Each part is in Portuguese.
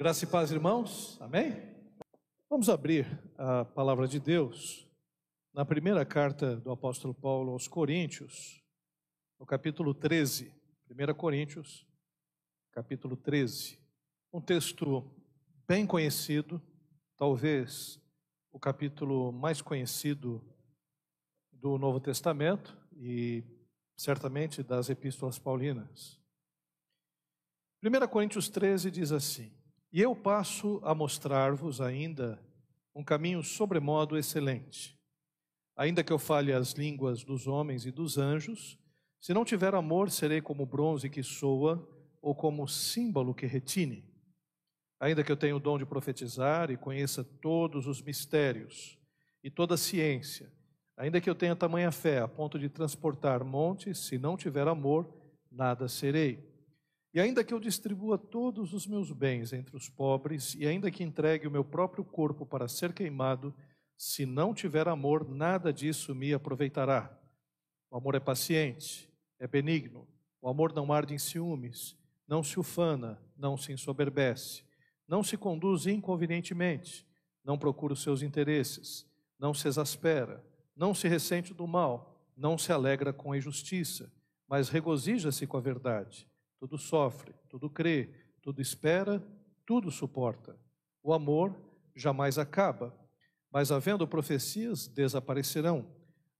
Graça e paz, irmãos. Amém? Vamos abrir a palavra de Deus na primeira carta do apóstolo Paulo aos Coríntios, no capítulo 13. 1 Coríntios, capítulo 13. Um texto bem conhecido, talvez o capítulo mais conhecido do Novo Testamento e certamente das epístolas paulinas. 1 Coríntios 13 diz assim: E eu passo a mostrar-vos ainda um caminho sobremodo excelente. Ainda que eu fale as línguas dos homens e dos anjos, se não tiver amor, serei como bronze que soa ou como símbolo que retine. Ainda que eu tenha o dom de profetizar e conheça todos os mistérios e toda a ciência, Ainda que eu tenha tamanha fé a ponto de transportar montes, se não tiver amor, nada serei. E ainda que eu distribua todos os meus bens entre os pobres, e ainda que entregue o meu próprio corpo para ser queimado, se não tiver amor, nada disso me aproveitará. O amor é paciente, é benigno, o amor não arde em ciúmes, não se ufana, não se ensoberbece, não se conduz inconvenientemente, não procura os seus interesses, não se exaspera não se ressente do mal, não se alegra com a injustiça, mas regozija-se com a verdade. Tudo sofre, tudo crê, tudo espera, tudo suporta. O amor jamais acaba, mas havendo profecias, desaparecerão,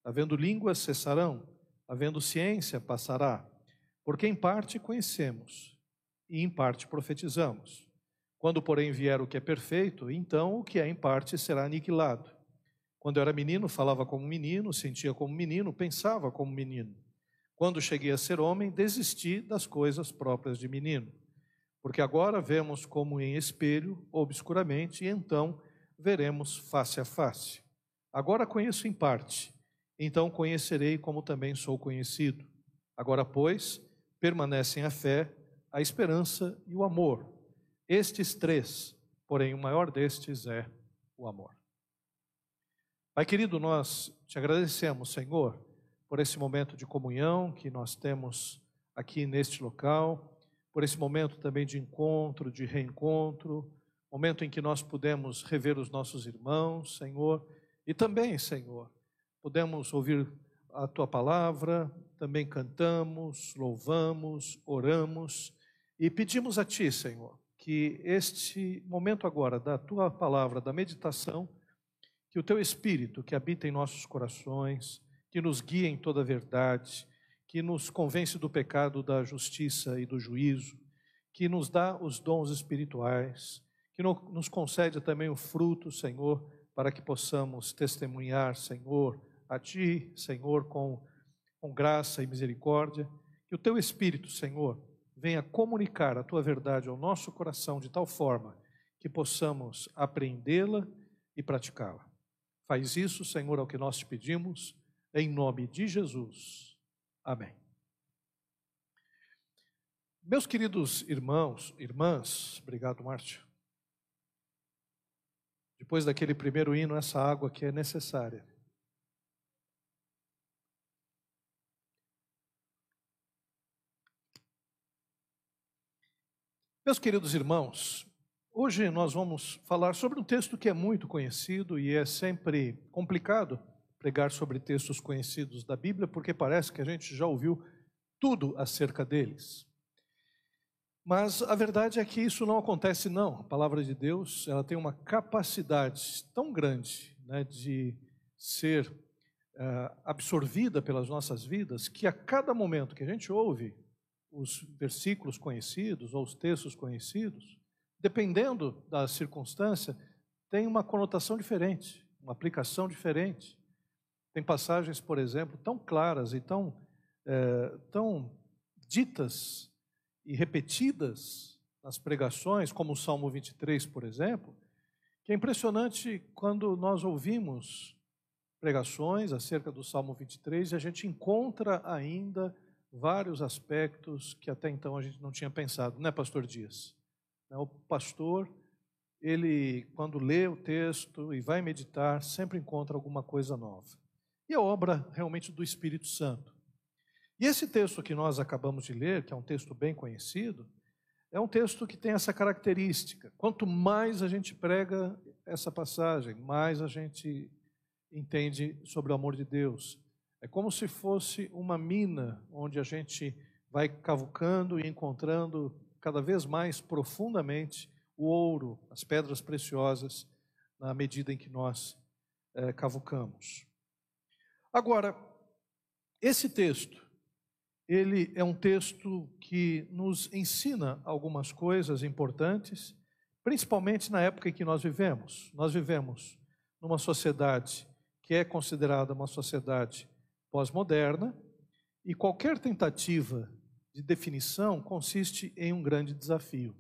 havendo línguas, cessarão, havendo ciência, passará. Porque em parte conhecemos e em parte profetizamos. Quando, porém, vier o que é perfeito, então o que é em parte será aniquilado. Quando eu era menino, falava como menino, sentia como menino, pensava como menino. Quando cheguei a ser homem, desisti das coisas próprias de menino. Porque agora vemos como em espelho, obscuramente, e então veremos face a face. Agora conheço em parte, então conhecerei como também sou conhecido. Agora, pois, permanecem a fé, a esperança e o amor. Estes três, porém o maior destes é o amor. Pai querido, nós te agradecemos, Senhor, por esse momento de comunhão que nós temos aqui neste local, por esse momento também de encontro, de reencontro, momento em que nós pudemos rever os nossos irmãos, Senhor, e também, Senhor, pudemos ouvir a tua palavra, também cantamos, louvamos, oramos e pedimos a ti, Senhor, que este momento agora da tua palavra, da meditação, que o teu Espírito, que habita em nossos corações, que nos guia em toda a verdade, que nos convence do pecado, da justiça e do juízo, que nos dá os dons espirituais, que nos concede também o fruto, Senhor, para que possamos testemunhar, Senhor, a Ti, Senhor, com, com graça e misericórdia. Que o Teu Espírito, Senhor, venha comunicar a Tua verdade ao nosso coração de tal forma que possamos apreendê-la e praticá-la. Faz isso, Senhor, é o que nós te pedimos, em nome de Jesus. Amém. Meus queridos irmãos, irmãs, obrigado, Márcio. Depois daquele primeiro hino, essa água que é necessária. Meus queridos irmãos, Hoje nós vamos falar sobre um texto que é muito conhecido e é sempre complicado pregar sobre textos conhecidos da Bíblia, porque parece que a gente já ouviu tudo acerca deles. Mas a verdade é que isso não acontece não. A palavra de Deus, ela tem uma capacidade tão grande né, de ser uh, absorvida pelas nossas vidas, que a cada momento que a gente ouve os versículos conhecidos ou os textos conhecidos, dependendo da circunstância, tem uma conotação diferente, uma aplicação diferente. Tem passagens, por exemplo, tão claras e tão, é, tão ditas e repetidas nas pregações, como o Salmo 23, por exemplo, que é impressionante quando nós ouvimos pregações acerca do Salmo 23 e a gente encontra ainda vários aspectos que até então a gente não tinha pensado, né, Pastor Dias? Né, o pastor, ele, quando lê o texto e vai meditar, sempre encontra alguma coisa nova. E é obra realmente do Espírito Santo. E esse texto que nós acabamos de ler, que é um texto bem conhecido, é um texto que tem essa característica. Quanto mais a gente prega essa passagem, mais a gente entende sobre o amor de Deus. É como se fosse uma mina onde a gente vai cavucando e encontrando cada vez mais profundamente o ouro, as pedras preciosas, na medida em que nós é, cavucamos. Agora, esse texto, ele é um texto que nos ensina algumas coisas importantes, principalmente na época em que nós vivemos. Nós vivemos numa sociedade que é considerada uma sociedade pós-moderna, e qualquer tentativa de definição consiste em um grande desafio.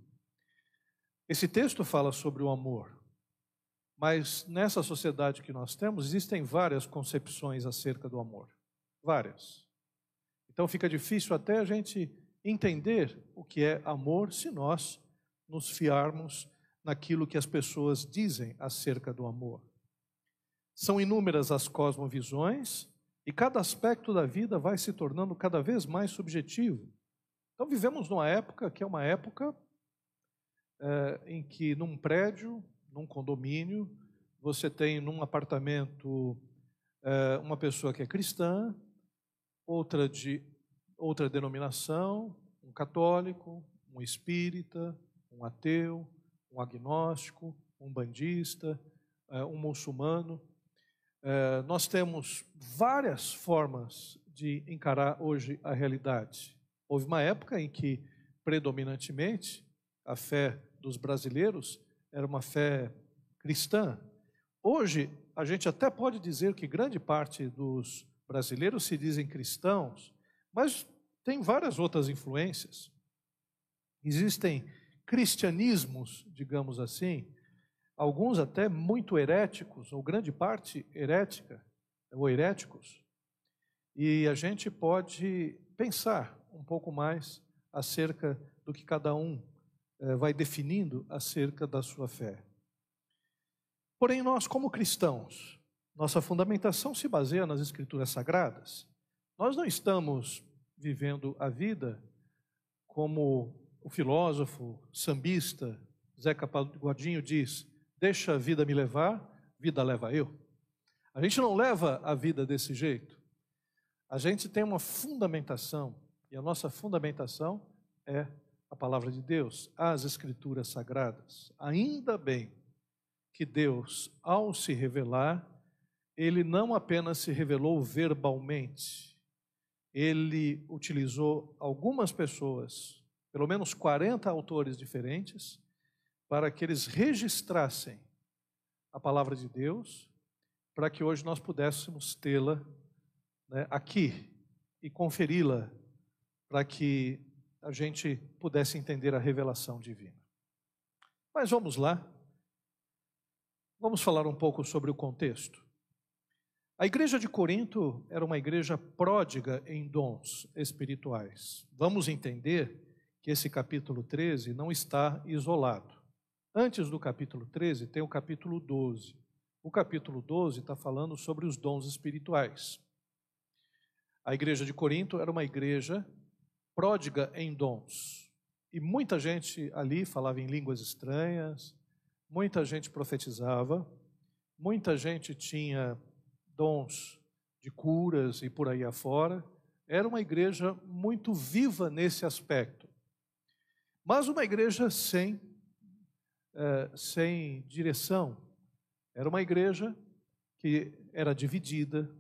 Esse texto fala sobre o amor, mas nessa sociedade que nós temos, existem várias concepções acerca do amor. Várias. Então fica difícil até a gente entender o que é amor se nós nos fiarmos naquilo que as pessoas dizem acerca do amor. São inúmeras as cosmovisões e cada aspecto da vida vai se tornando cada vez mais subjetivo. Então vivemos numa época que é uma época é, em que num prédio num condomínio, você tem num apartamento é, uma pessoa que é cristã, outra de outra denominação, um católico, um espírita, um ateu, um agnóstico, um bandista, é, um muçulmano. É, nós temos várias formas de encarar hoje a realidade. Houve uma época em que, predominantemente, a fé dos brasileiros era uma fé cristã. Hoje, a gente até pode dizer que grande parte dos brasileiros se dizem cristãos, mas tem várias outras influências. Existem cristianismos, digamos assim, alguns até muito heréticos, ou grande parte herética, ou heréticos, e a gente pode pensar um pouco mais acerca do que cada um vai definindo acerca da sua fé. Porém, nós, como cristãos, nossa fundamentação se baseia nas Escrituras Sagradas. Nós não estamos vivendo a vida como o filósofo sambista Zeca Pagodinho diz: Deixa a vida me levar, vida leva eu. A gente não leva a vida desse jeito. A gente tem uma fundamentação, e a nossa fundamentação é a palavra de Deus, as Escrituras Sagradas. Ainda bem que Deus, ao se revelar, ele não apenas se revelou verbalmente, ele utilizou algumas pessoas, pelo menos 40 autores diferentes, para que eles registrassem a palavra de Deus, para que hoje nós pudéssemos tê-la né, aqui e conferi-la, para que a gente pudesse entender a revelação divina. Mas vamos lá. Vamos falar um pouco sobre o contexto. A igreja de Corinto era uma igreja pródiga em dons espirituais. Vamos entender que esse capítulo 13 não está isolado. Antes do capítulo 13 tem o capítulo 12. O capítulo 12 está falando sobre os dons espirituais. A igreja de Corinto era uma igreja pródiga em dons. E muita gente ali falava em línguas estranhas, muita gente profetizava, muita gente tinha dons de curas e por aí afora. Era uma igreja muito viva nesse aspecto. Mas uma igreja sem, é, sem direção. Era uma igreja que era dividida,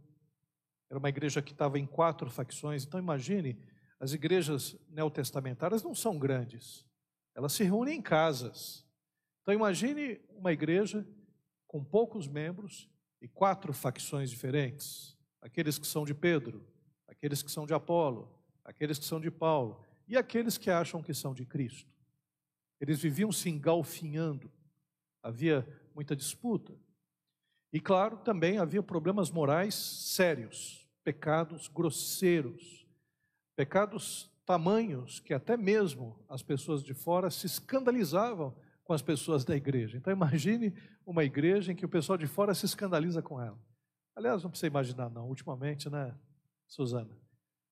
era uma igreja que estava em quatro facções. Então imagine as igrejas neotestamentárias não são grandes, elas se reúnem em casas. Então imagine uma igreja com poucos membros e quatro facções diferentes: aqueles que são de Pedro, aqueles que são de Apolo, aqueles que são de Paulo e aqueles que acham que são de Cristo. Eles viviam se engalfinhando, havia muita disputa. E claro, também havia problemas morais sérios, pecados grosseiros Pecados tamanhos que até mesmo as pessoas de fora se escandalizavam com as pessoas da igreja. Então imagine uma igreja em que o pessoal de fora se escandaliza com ela. Aliás, não precisa imaginar não, ultimamente, né, Suzana?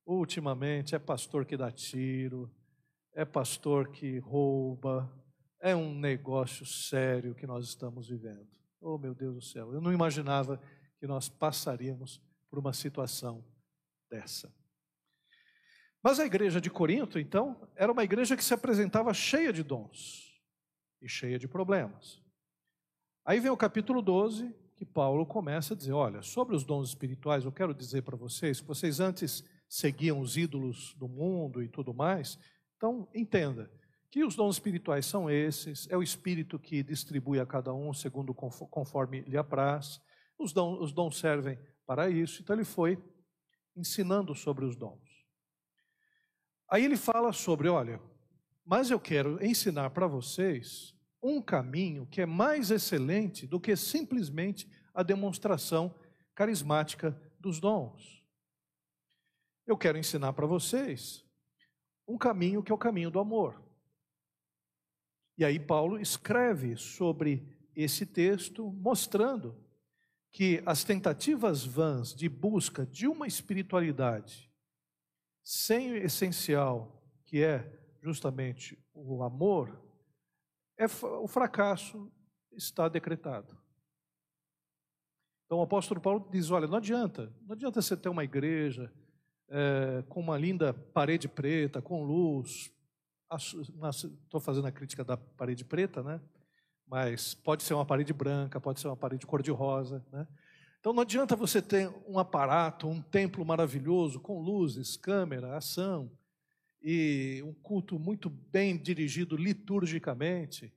Ultimamente é pastor que dá tiro, é pastor que rouba, é um negócio sério que nós estamos vivendo. Oh, meu Deus do céu, eu não imaginava que nós passaríamos por uma situação dessa. Mas a igreja de Corinto, então, era uma igreja que se apresentava cheia de dons e cheia de problemas. Aí vem o capítulo 12, que Paulo começa a dizer: olha, sobre os dons espirituais, eu quero dizer para vocês que vocês antes seguiam os ídolos do mundo e tudo mais, então entenda que os dons espirituais são esses, é o Espírito que distribui a cada um segundo conforme lhe apraz, os dons, os dons servem para isso, então ele foi ensinando sobre os dons. Aí ele fala sobre, olha, mas eu quero ensinar para vocês um caminho que é mais excelente do que simplesmente a demonstração carismática dos dons. Eu quero ensinar para vocês um caminho que é o caminho do amor. E aí Paulo escreve sobre esse texto, mostrando que as tentativas vãs de busca de uma espiritualidade sem o essencial, que é justamente o amor, é, o fracasso está decretado. Então o apóstolo Paulo diz: olha, não adianta, não adianta você ter uma igreja é, com uma linda parede preta, com luz, Estou fazendo a crítica da parede preta, né? Mas pode ser uma parede branca, pode ser uma parede cor-de-rosa, né? Então não adianta você ter um aparato, um templo maravilhoso com luzes, câmera, ação e um culto muito bem dirigido liturgicamente,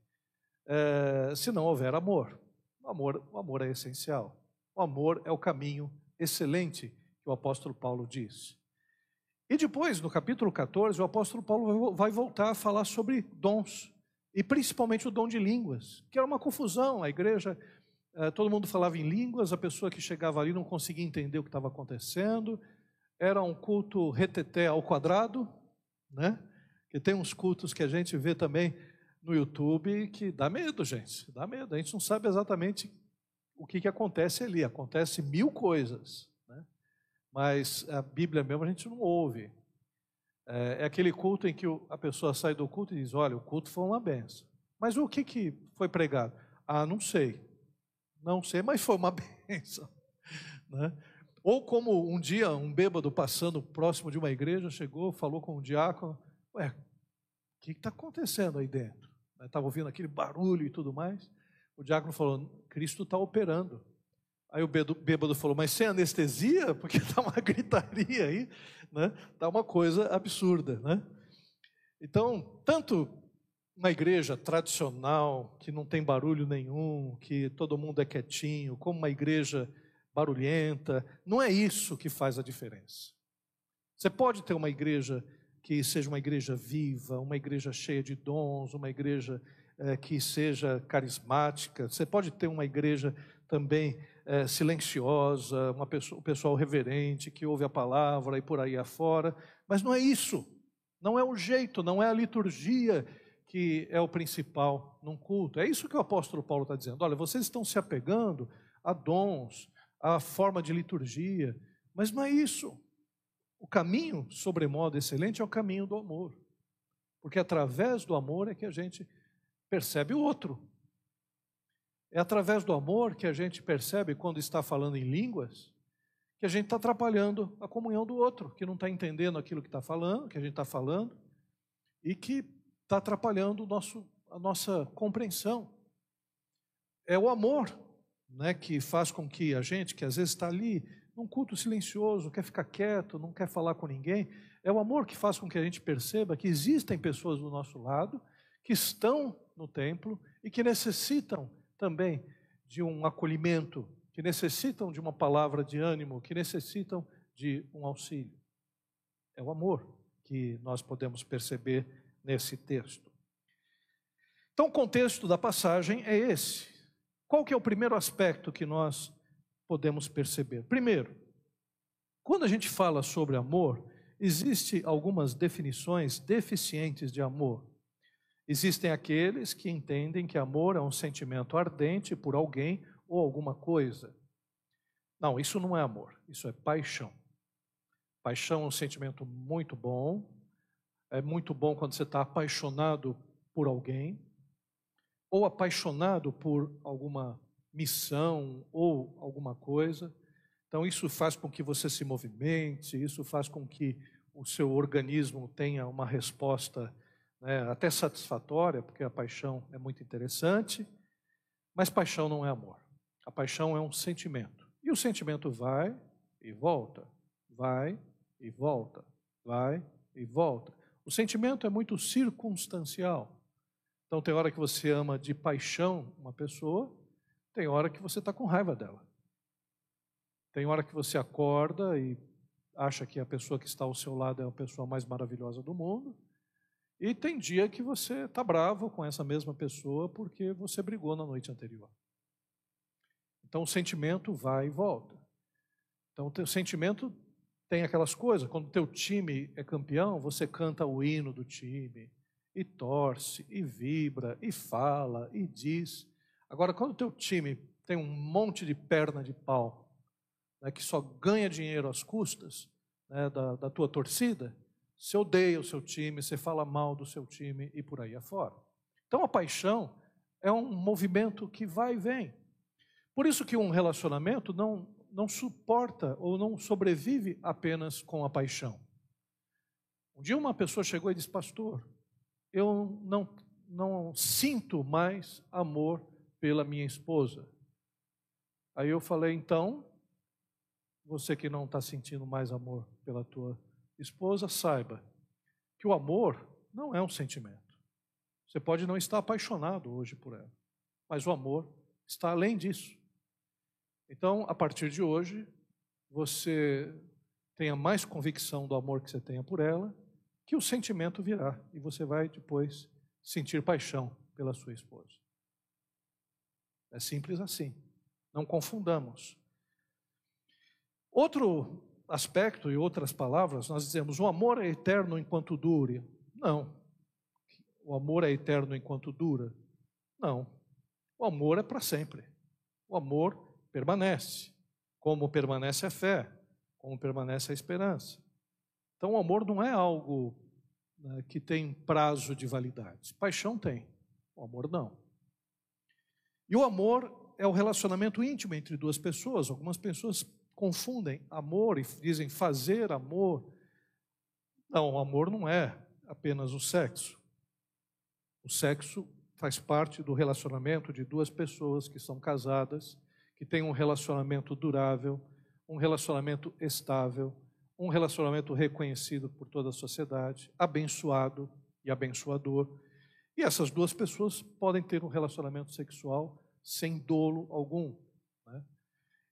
é, se não houver amor. O amor, o amor é essencial. O amor é o caminho excelente que o apóstolo Paulo diz. E depois, no capítulo 14, o apóstolo Paulo vai voltar a falar sobre dons, e principalmente o dom de línguas, que era uma confusão. A igreja, todo mundo falava em línguas, a pessoa que chegava ali não conseguia entender o que estava acontecendo, era um culto reteté ao quadrado, né? Que tem uns cultos que a gente vê também no YouTube que dá medo, gente, dá medo. A gente não sabe exatamente o que, que acontece ali, acontece mil coisas mas a Bíblia mesmo a gente não ouve. É, é aquele culto em que a pessoa sai do culto e diz: Olha, o culto foi uma benção. Mas o que, que foi pregado? Ah, não sei. Não sei, mas foi uma benção. Né? Ou como um dia um bêbado passando próximo de uma igreja chegou, falou com um diácono: Ué, o que está acontecendo aí dentro? Estava ouvindo aquele barulho e tudo mais. O diácono falou: Cristo está operando. Aí o bêbado falou, mas sem anestesia? Porque está uma gritaria aí, né? Está uma coisa absurda, né? Então, tanto uma igreja tradicional, que não tem barulho nenhum, que todo mundo é quietinho, como uma igreja barulhenta, não é isso que faz a diferença. Você pode ter uma igreja que seja uma igreja viva, uma igreja cheia de dons, uma igreja é, que seja carismática, você pode ter uma igreja também é, silenciosa, uma pessoa, um pessoal reverente que ouve a palavra e por aí afora, mas não é isso, não é o jeito, não é a liturgia que é o principal num culto. É isso que o apóstolo Paulo está dizendo. Olha, vocês estão se apegando a dons, a forma de liturgia, mas não é isso. O caminho, sobremodo excelente, é o caminho do amor. Porque através do amor é que a gente percebe o outro. É através do amor que a gente percebe, quando está falando em línguas, que a gente está atrapalhando a comunhão do outro, que não está entendendo aquilo que está falando, que a gente está falando, e que está atrapalhando nosso, a nossa compreensão. É o amor né, que faz com que a gente, que às vezes está ali num culto silencioso, quer ficar quieto, não quer falar com ninguém, é o amor que faz com que a gente perceba que existem pessoas do nosso lado que estão no templo e que necessitam também de um acolhimento, que necessitam de uma palavra de ânimo, que necessitam de um auxílio. É o amor que nós podemos perceber nesse texto. Então, o contexto da passagem é esse. Qual que é o primeiro aspecto que nós podemos perceber? Primeiro, quando a gente fala sobre amor, existem algumas definições deficientes de amor. Existem aqueles que entendem que amor é um sentimento ardente por alguém ou alguma coisa. Não, isso não é amor, isso é paixão. Paixão é um sentimento muito bom, É muito bom quando você está apaixonado por alguém, ou apaixonado por alguma missão ou alguma coisa. Então, isso faz com que você se movimente, isso faz com que o seu organismo tenha uma resposta né, até satisfatória, porque a paixão é muito interessante, mas paixão não é amor. A paixão é um sentimento. E o sentimento vai e volta, vai e volta, vai e volta. O sentimento é muito circunstancial. Então, tem hora que você ama de paixão uma pessoa, tem hora que você está com raiva dela. Tem hora que você acorda e acha que a pessoa que está ao seu lado é a pessoa mais maravilhosa do mundo. E tem dia que você está bravo com essa mesma pessoa porque você brigou na noite anterior. Então o sentimento vai e volta. Então o sentimento tem aquelas coisas. Quando o teu time é campeão, você canta o hino do time e torce e vibra e fala e diz. Agora quando o teu time tem um monte de perna de pau, né, que só ganha dinheiro às custas né, da, da tua torcida, você odeia o seu time, você fala mal do seu time e por aí afora. Então a paixão é um movimento que vai e vem. Por isso que um relacionamento não, não suporta ou não sobrevive apenas com a paixão. Um dia uma pessoa chegou e disse, pastor, eu não, não sinto mais amor pela minha esposa. Aí eu falei, então, você que não está sentindo mais amor pela tua esposa, saiba que o amor não é um sentimento. Você pode não estar apaixonado hoje por ela, mas o amor está além disso. Então, a partir de hoje, você tenha mais convicção do amor que você tenha por ela, que o sentimento virá e você vai depois sentir paixão pela sua esposa. É simples assim. Não confundamos. Outro aspecto e outras palavras, nós dizemos o amor é eterno enquanto dure. Não. O amor é eterno enquanto dura. Não. O amor é para sempre. O amor permanece, como permanece a fé, como permanece a esperança. Então, o amor não é algo né, que tem prazo de validade. Paixão tem, o amor não. E o amor é o relacionamento íntimo entre duas pessoas. Algumas pessoas confundem amor e dizem fazer amor. Não, o amor não é apenas o sexo. O sexo faz parte do relacionamento de duas pessoas que são casadas, que têm um relacionamento durável, um relacionamento estável, um relacionamento reconhecido por toda a sociedade, abençoado e abençoador. E essas duas pessoas podem ter um relacionamento sexual sem dolo algum.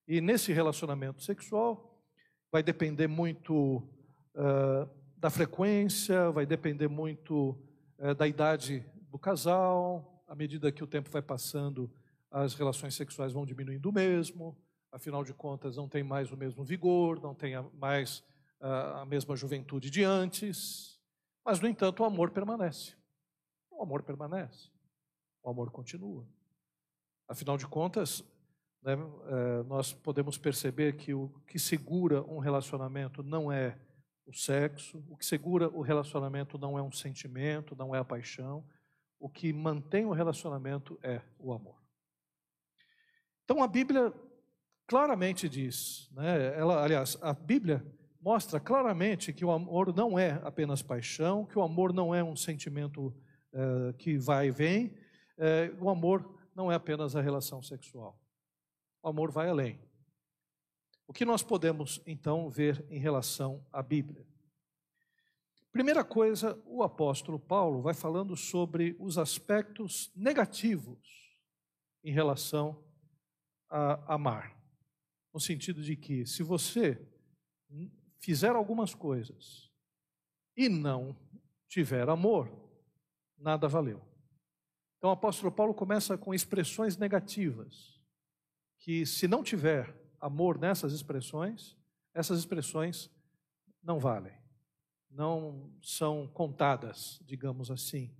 E nesse relacionamento sexual, vai depender muito uh, da frequência, vai depender muito uh, da idade do casal. À medida que o tempo vai passando, as relações sexuais vão diminuindo mesmo. Afinal de contas, não tem mais o mesmo vigor, não tem mais a mesma juventude de antes. Mas, no entanto, o amor permanece. O amor permanece. O amor continua. Afinal de contas, né, é, nós podemos perceber que o que segura um relacionamento não é o sexo, o que segura o relacionamento não é um sentimento, não é a paixão, o que mantém o relacionamento é o amor. Então a Bíblia claramente diz, né, ela, aliás, a Bíblia mostra claramente que o amor não é apenas paixão, que o amor não é um sentimento é, que vai e vem, é, o amor não é apenas a relação sexual. O amor vai além. O que nós podemos então ver em relação à Bíblia? Primeira coisa, o apóstolo Paulo vai falando sobre os aspectos negativos em relação a amar. No sentido de que, se você fizer algumas coisas e não tiver amor, nada valeu. Então o apóstolo Paulo começa com expressões negativas que se não tiver amor nessas expressões, essas expressões não valem, não são contadas, digamos assim.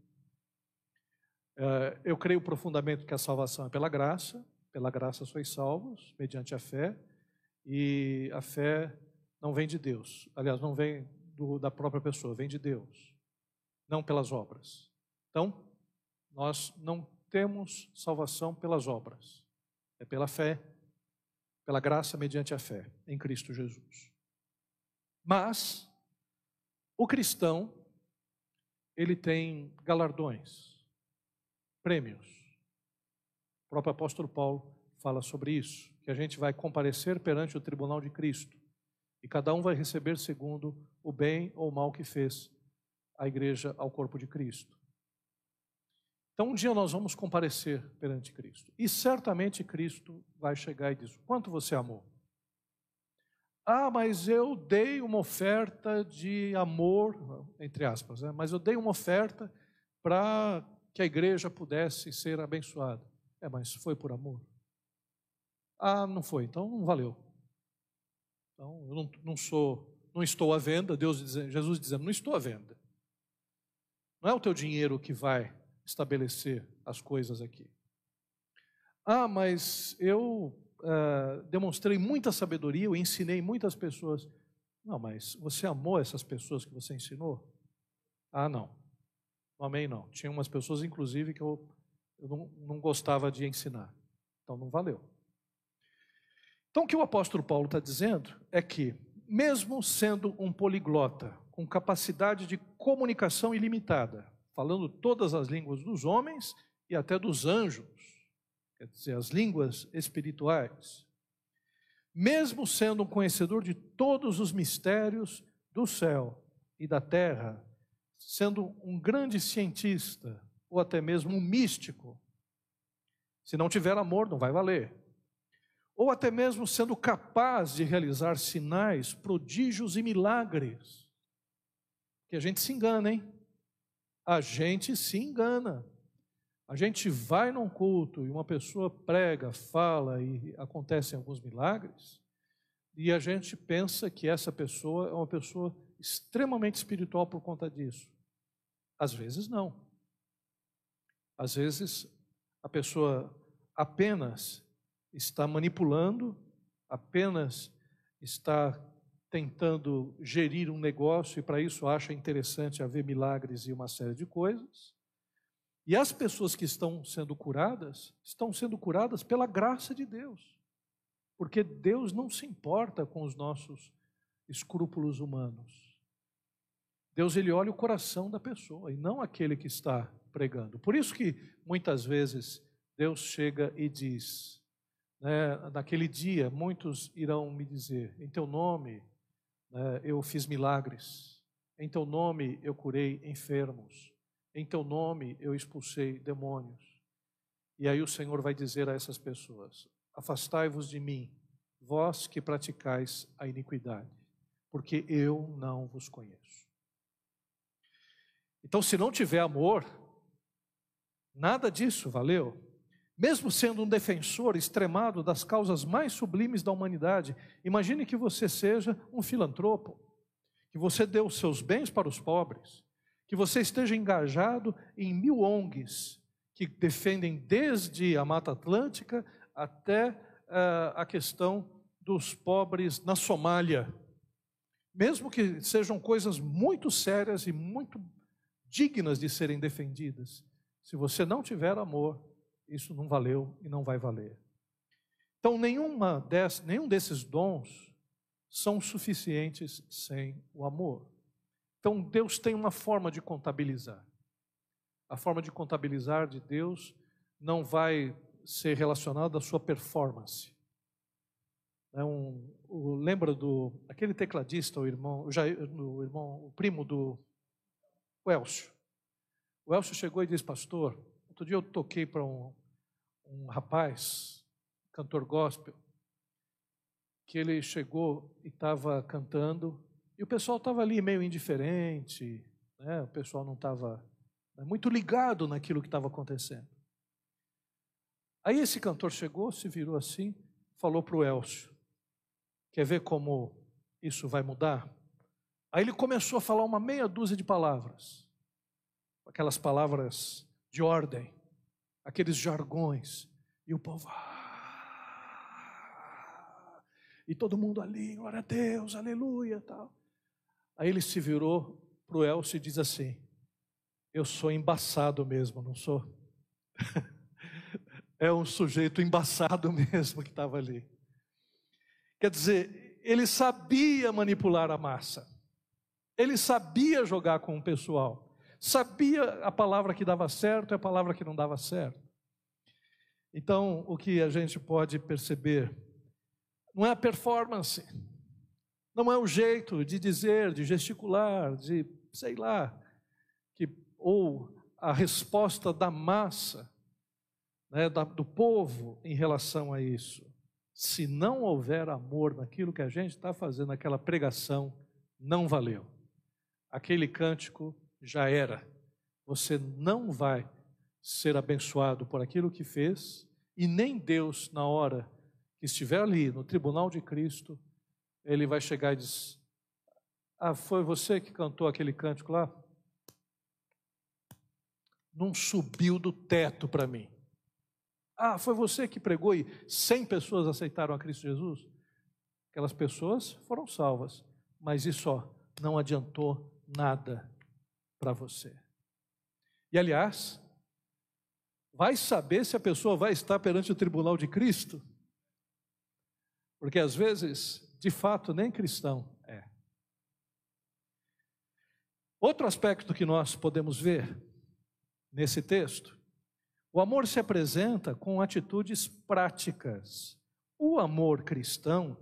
É, eu creio profundamente que a salvação é pela graça, pela graça sois salvos, mediante a fé, e a fé não vem de Deus, aliás, não vem do, da própria pessoa, vem de Deus. não pelas obras. Então, nós não temos salvação pelas obras, é pela fé, pela graça mediante a fé em Cristo Jesus. Mas o cristão ele tem galardões, prêmios. O próprio apóstolo Paulo fala sobre isso, que a gente vai comparecer perante o tribunal de Cristo e cada um vai receber segundo o bem ou o mal que fez a igreja ao corpo de Cristo. Então, um dia nós vamos comparecer perante Cristo. E certamente Cristo vai chegar e diz: Quanto você amou? Ah, mas eu dei uma oferta de amor, entre aspas, né? mas eu dei uma oferta para que a igreja pudesse ser abençoada. É, mas foi por amor? Ah, não foi, então não valeu. Então, eu não, não sou, não estou à venda, Deus dizendo, Jesus dizendo, não estou à venda. Não é o teu dinheiro que vai estabelecer as coisas aqui. Ah, mas eu uh, demonstrei muita sabedoria, eu ensinei muitas pessoas. Não, mas você amou essas pessoas que você ensinou? Ah, não. Não amei, não. Tinha umas pessoas, inclusive, que eu, eu não, não gostava de ensinar. Então não valeu. Então, o que o apóstolo Paulo está dizendo é que, mesmo sendo um poliglota, com capacidade de comunicação ilimitada, falando todas as línguas dos homens e até dos anjos, quer dizer, as línguas espirituais, mesmo sendo um conhecedor de todos os mistérios do céu e da terra, sendo um grande cientista, ou até mesmo um místico, se não tiver amor, não vai valer ou até mesmo sendo capaz de realizar sinais, prodígios e milagres. Que a gente se engana, hein? A gente se engana. A gente vai num culto e uma pessoa prega, fala e acontecem alguns milagres, e a gente pensa que essa pessoa é uma pessoa extremamente espiritual por conta disso. Às vezes não. Às vezes a pessoa apenas está manipulando, apenas está tentando gerir um negócio e para isso acha interessante haver milagres e uma série de coisas. E as pessoas que estão sendo curadas, estão sendo curadas pela graça de Deus. Porque Deus não se importa com os nossos escrúpulos humanos. Deus ele olha o coração da pessoa e não aquele que está pregando. Por isso que muitas vezes Deus chega e diz: né, naquele dia, muitos irão me dizer: em teu nome né, eu fiz milagres, em teu nome eu curei enfermos, em teu nome eu expulsei demônios. E aí o Senhor vai dizer a essas pessoas: Afastai-vos de mim, vós que praticais a iniquidade, porque eu não vos conheço. Então, se não tiver amor, nada disso valeu. Mesmo sendo um defensor extremado das causas mais sublimes da humanidade, imagine que você seja um filantropo, que você dê os seus bens para os pobres, que você esteja engajado em mil ONGs que defendem desde a Mata Atlântica até uh, a questão dos pobres na Somália. Mesmo que sejam coisas muito sérias e muito dignas de serem defendidas, se você não tiver amor, isso não valeu e não vai valer. Então, nenhuma dessas, nenhum desses dons são suficientes sem o amor. Então, Deus tem uma forma de contabilizar. A forma de contabilizar de Deus não vai ser relacionada à sua performance. É um, lembra do aquele tecladista, o irmão, o, Jair, o irmão, o primo do Elcio. O Elcio chegou e disse, pastor, outro dia eu toquei para um, um rapaz, cantor gospel, que ele chegou e estava cantando, e o pessoal estava ali meio indiferente, né? o pessoal não estava né, muito ligado naquilo que estava acontecendo. Aí esse cantor chegou, se virou assim, falou para o Elcio: Quer ver como isso vai mudar? Aí ele começou a falar uma meia dúzia de palavras, aquelas palavras de ordem aqueles jargões, e o povo. Ah", e todo mundo ali, glória a Deus, aleluia, tal. Aí ele se virou para o Elcio e diz assim: eu sou embaçado mesmo, não sou? é um sujeito embaçado mesmo que estava ali. Quer dizer, ele sabia manipular a massa, ele sabia jogar com o pessoal, sabia a palavra que dava certo e a palavra que não dava certo. Então, o que a gente pode perceber não é a performance, não é o jeito de dizer, de gesticular, de sei lá, que, ou a resposta da massa, né, da, do povo em relação a isso. Se não houver amor naquilo que a gente está fazendo, aquela pregação, não valeu. Aquele cântico já era. Você não vai ser abençoado por aquilo que fez, e nem Deus, na hora que estiver ali no tribunal de Cristo, ele vai chegar e diz: Ah, foi você que cantou aquele cântico lá? Não subiu do teto para mim. Ah, foi você que pregou e 100 pessoas aceitaram a Cristo Jesus? Aquelas pessoas foram salvas, mas isso ó, não adiantou nada para você. E aliás, vai saber se a pessoa vai estar perante o tribunal de Cristo? Porque às vezes, de fato, nem cristão é. Outro aspecto que nós podemos ver nesse texto o amor se apresenta com atitudes práticas. O amor cristão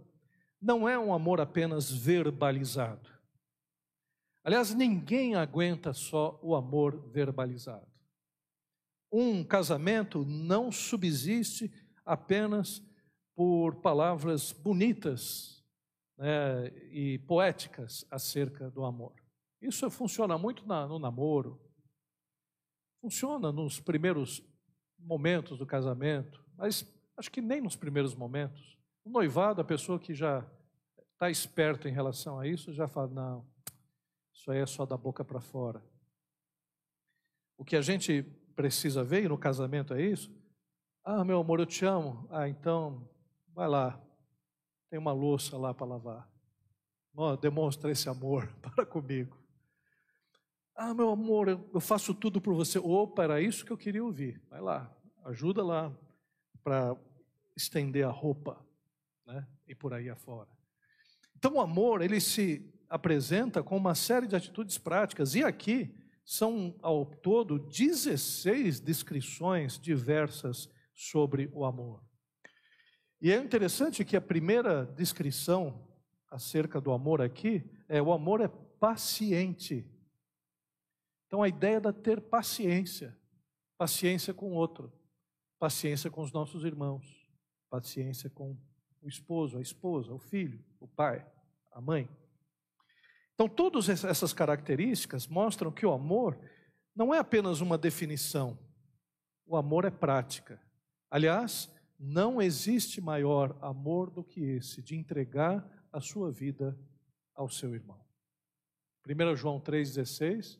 não é um amor apenas verbalizado. Aliás, ninguém aguenta só o amor verbalizado. Um casamento não subsiste apenas por palavras bonitas né, e poéticas acerca do amor. Isso funciona muito no namoro, funciona nos primeiros momentos do casamento, mas acho que nem nos primeiros momentos. O noivado, a pessoa que já está esperta em relação a isso, já fala: não, isso aí é só da boca para fora. O que a gente precisa ver, e no casamento é isso: ah, meu amor, eu te amo. Ah, então, vai lá, tem uma louça lá para lavar. Oh, demonstra esse amor para comigo. Ah, meu amor, eu faço tudo por você. Opa, era isso que eu queria ouvir. Vai lá, ajuda lá para estender a roupa, né? E por aí afora. Então, o amor, ele se apresenta com uma série de atitudes práticas. E aqui são, ao todo, 16 descrições diversas sobre o amor. E é interessante que a primeira descrição acerca do amor aqui é o amor é paciente. Então a ideia é ter paciência, paciência com o outro, paciência com os nossos irmãos, paciência com o esposo, a esposa, o filho, o pai, a mãe. Então todas essas características mostram que o amor não é apenas uma definição, o amor é prática. Aliás, não existe maior amor do que esse, de entregar a sua vida ao seu irmão. 1 João 3,16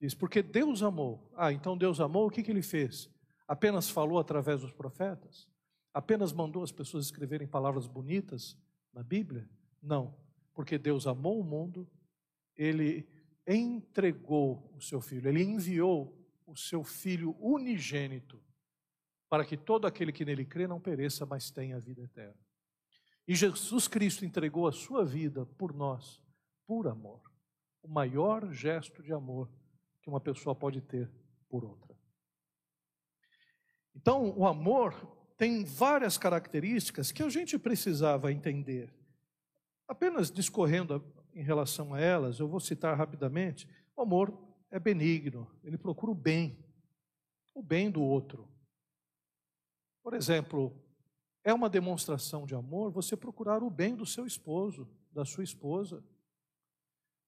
Diz, porque Deus amou. Ah, então Deus amou, o que, que ele fez? Apenas falou através dos profetas? Apenas mandou as pessoas escreverem palavras bonitas na Bíblia? Não, porque Deus amou o mundo, ele entregou o seu filho, ele enviou o seu filho unigênito, para que todo aquele que nele crê não pereça, mas tenha a vida eterna. E Jesus Cristo entregou a sua vida por nós, por amor. O maior gesto de amor que uma pessoa pode ter por outra. Então, o amor tem várias características que a gente precisava entender. Apenas discorrendo em relação a elas, eu vou citar rapidamente. O amor é benigno, ele procura o bem, o bem do outro. Por exemplo, é uma demonstração de amor você procurar o bem do seu esposo, da sua esposa.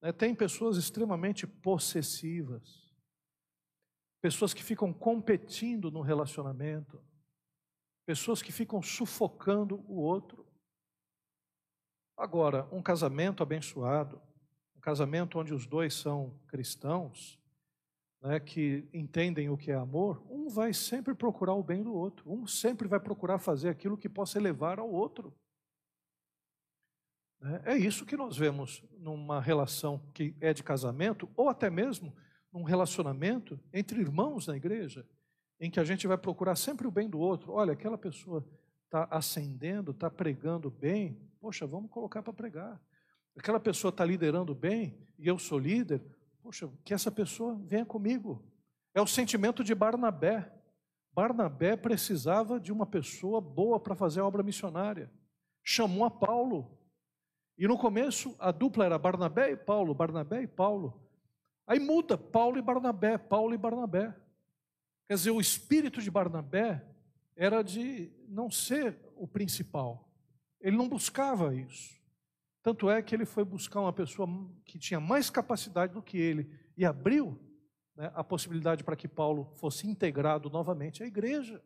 Né? Tem pessoas extremamente possessivas, pessoas que ficam competindo no relacionamento, pessoas que ficam sufocando o outro. Agora, um casamento abençoado, um casamento onde os dois são cristãos, né, que entendem o que é amor, um vai sempre procurar o bem do outro, um sempre vai procurar fazer aquilo que possa elevar ao outro. Né? É isso que nós vemos numa relação que é de casamento, ou até mesmo num relacionamento entre irmãos na igreja, em que a gente vai procurar sempre o bem do outro. Olha, aquela pessoa está ascendendo, está pregando bem, poxa, vamos colocar para pregar. Aquela pessoa está liderando bem e eu sou líder, poxa, que essa pessoa venha comigo. É o sentimento de Barnabé. Barnabé precisava de uma pessoa boa para fazer a obra missionária. Chamou a Paulo. E no começo a dupla era Barnabé e Paulo, Barnabé e Paulo. Aí muda Paulo e Barnabé, Paulo e Barnabé. Quer dizer, o espírito de Barnabé era de não ser o principal. Ele não buscava isso. Tanto é que ele foi buscar uma pessoa que tinha mais capacidade do que ele e abriu né, a possibilidade para que Paulo fosse integrado novamente à igreja.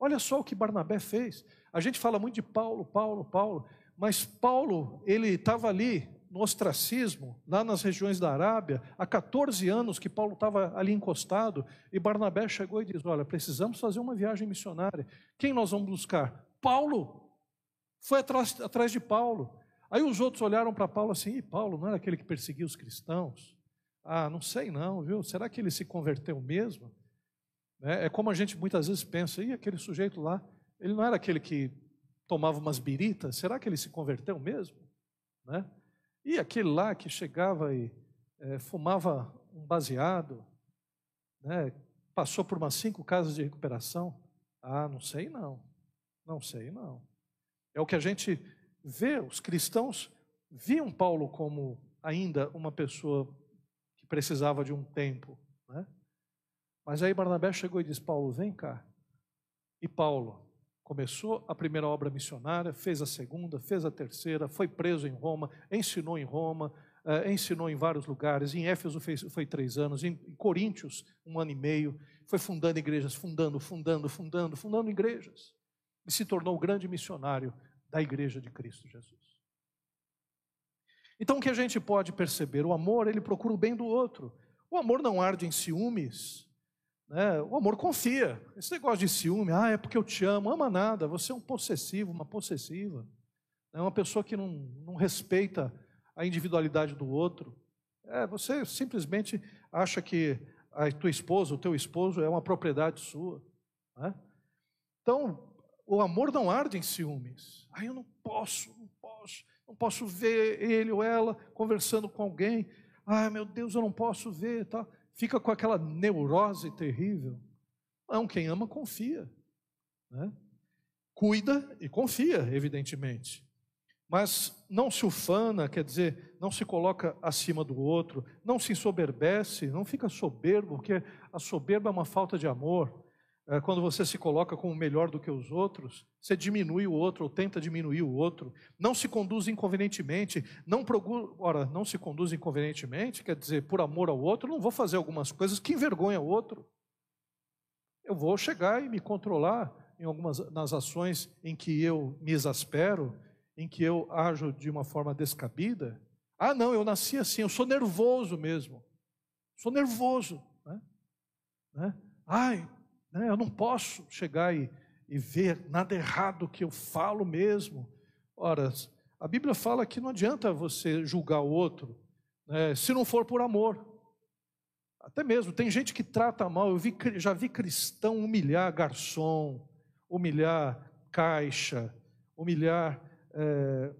Olha só o que Barnabé fez. A gente fala muito de Paulo, Paulo, Paulo, mas Paulo, ele estava ali no ostracismo, lá nas regiões da Arábia, há 14 anos que Paulo estava ali encostado, e Barnabé chegou e disse: Olha, precisamos fazer uma viagem missionária. Quem nós vamos buscar? Paulo. Foi atrás, atrás de Paulo. Aí os outros olharam para Paulo assim: e Paulo não era aquele que perseguia os cristãos? Ah, não sei não, viu? Será que ele se converteu mesmo? É, é como a gente muitas vezes pensa: e aquele sujeito lá, ele não era aquele que tomava umas biritas? Será que ele se converteu mesmo? Né? E aquele lá que chegava e é, fumava um baseado, né, passou por umas cinco casas de recuperação? Ah, não sei não, não sei não. É o que a gente vê, os cristãos viam Paulo como ainda uma pessoa que precisava de um tempo. Né? Mas aí Barnabé chegou e disse: Paulo, vem cá. E Paulo, Começou a primeira obra missionária, fez a segunda, fez a terceira, foi preso em Roma, ensinou em Roma, uh, ensinou em vários lugares. Em Éfeso fez, foi três anos, em Coríntios, um ano e meio. Foi fundando igrejas, fundando, fundando, fundando, fundando igrejas. E se tornou o grande missionário da igreja de Cristo Jesus. Então o que a gente pode perceber? O amor, ele procura o bem do outro. O amor não arde em ciúmes, né? O amor confia. Esse negócio de ciúme, ah, é porque eu te amo, ama nada. Você é um possessivo, uma possessiva. É uma pessoa que não, não respeita a individualidade do outro. É, você simplesmente acha que a tua esposa, o teu esposo é uma propriedade sua. Né? Então, o amor não arde em ciúmes. Ah, eu não posso, não posso, não posso ver ele ou ela conversando com alguém. Ah, meu Deus, eu não posso ver, tá? fica com aquela neurose terrível. Não, quem ama confia. Né? Cuida e confia, evidentemente. Mas não se ufana, quer dizer, não se coloca acima do outro, não se ensoberbece, não fica soberbo, porque a soberba é uma falta de amor. É, quando você se coloca como melhor do que os outros, você diminui o outro ou tenta diminuir o outro, não se conduz inconvenientemente, não ora, não se conduz inconvenientemente, quer dizer, por amor ao outro, não vou fazer algumas coisas que envergonham o outro. Eu vou chegar e me controlar em algumas nas ações em que eu me exaspero, em que eu ajo de uma forma descabida. Ah, não, eu nasci assim, eu sou nervoso mesmo. Sou nervoso, né? né? Ai, né? Eu não posso chegar e, e ver nada errado que eu falo mesmo. Ora, a Bíblia fala que não adianta você julgar o outro, né, se não for por amor. Até mesmo, tem gente que trata mal. Eu vi, já vi cristão humilhar garçom, humilhar caixa, humilhar é,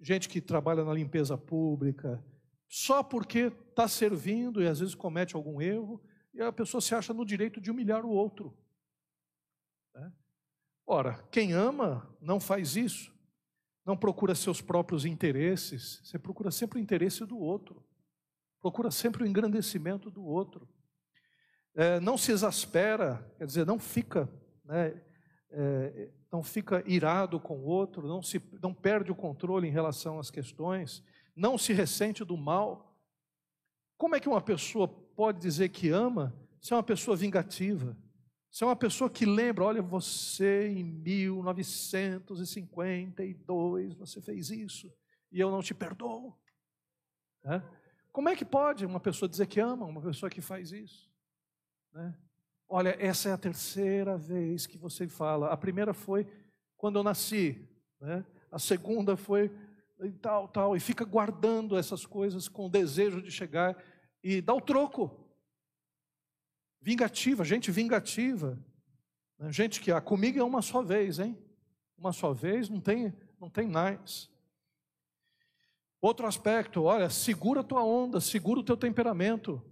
gente que trabalha na limpeza pública, só porque está servindo e às vezes comete algum erro e a pessoa se acha no direito de humilhar o outro. Né? Ora, quem ama não faz isso, não procura seus próprios interesses, você procura sempre o interesse do outro, procura sempre o engrandecimento do outro. É, não se exaspera, quer dizer, não fica, né, é, não fica irado com o outro, não, se, não perde o controle em relação às questões, não se ressente do mal. Como é que uma pessoa pode dizer que ama se é uma pessoa vingativa? Se é uma pessoa que lembra, olha, você em 1952 você fez isso e eu não te perdoo. Como é que pode uma pessoa dizer que ama uma pessoa que faz isso? Né? Olha, essa é a terceira vez que você fala. A primeira foi quando eu nasci, né? a segunda foi e tal, tal, e fica guardando essas coisas com o desejo de chegar e dá o troco. Vingativa, gente vingativa. Né? Gente que a comigo é uma só vez, hein? Uma só vez, não tem, não tem mais. Outro aspecto, olha, segura a tua onda, segura o teu temperamento.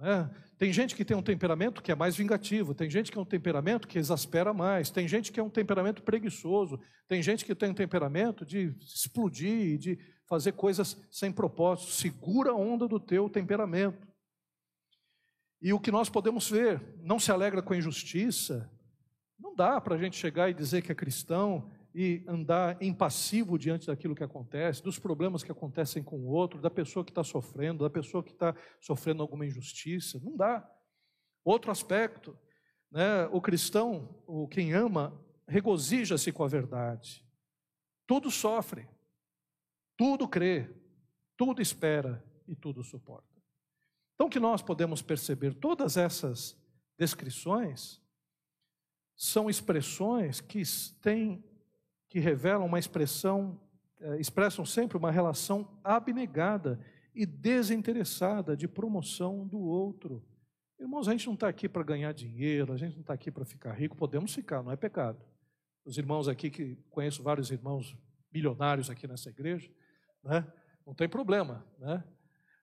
Né? Tem gente que tem um temperamento que é mais vingativo, tem gente que é um temperamento que exaspera mais, tem gente que é um temperamento preguiçoso, tem gente que tem um temperamento de explodir, de fazer coisas sem propósito. Segura a onda do teu temperamento. E o que nós podemos ver, não se alegra com a injustiça, não dá para a gente chegar e dizer que é cristão e andar impassivo diante daquilo que acontece, dos problemas que acontecem com o outro, da pessoa que está sofrendo, da pessoa que está sofrendo alguma injustiça. Não dá. Outro aspecto, né, o cristão, o quem ama, regozija-se com a verdade. Tudo sofre, tudo crê, tudo espera e tudo suporta. Então, que nós podemos perceber todas essas descrições são expressões que têm que revelam uma expressão, eh, expressam sempre uma relação abnegada e desinteressada de promoção do outro. Irmãos, a gente não está aqui para ganhar dinheiro, a gente não está aqui para ficar rico, podemos ficar, não é pecado. Os irmãos aqui, que conheço vários irmãos milionários aqui nessa igreja, né? não tem problema, né?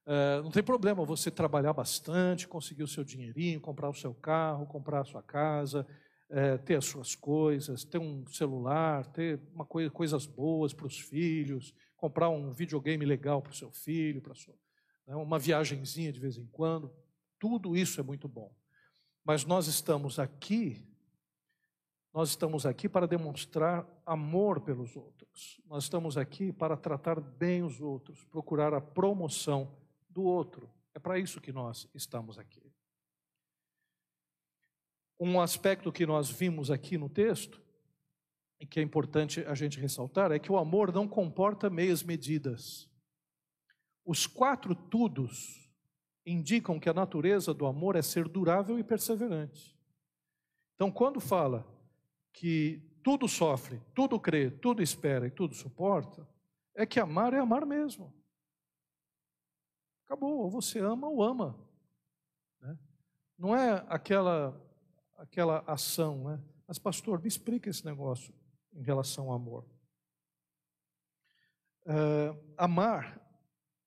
Uh, não tem problema você trabalhar bastante, conseguir o seu dinheirinho, comprar o seu carro, comprar a sua casa, é, ter as suas coisas, ter um celular, ter uma coisa, coisas boas para os filhos, comprar um videogame legal para o seu filho, para sua, né, uma viagenzinha de vez em quando. Tudo isso é muito bom. Mas nós estamos aqui, nós estamos aqui para demonstrar amor pelos outros. Nós estamos aqui para tratar bem os outros, procurar a promoção do outro. É para isso que nós estamos aqui. Um aspecto que nós vimos aqui no texto, e que é importante a gente ressaltar, é que o amor não comporta meias medidas. Os quatro tudos indicam que a natureza do amor é ser durável e perseverante. Então, quando fala que tudo sofre, tudo crê, tudo espera e tudo suporta, é que amar é amar mesmo. Acabou, ou você ama ou ama. Né? Não é aquela aquela ação, né? Mas, pastor, me explica esse negócio em relação ao amor. Uh, amar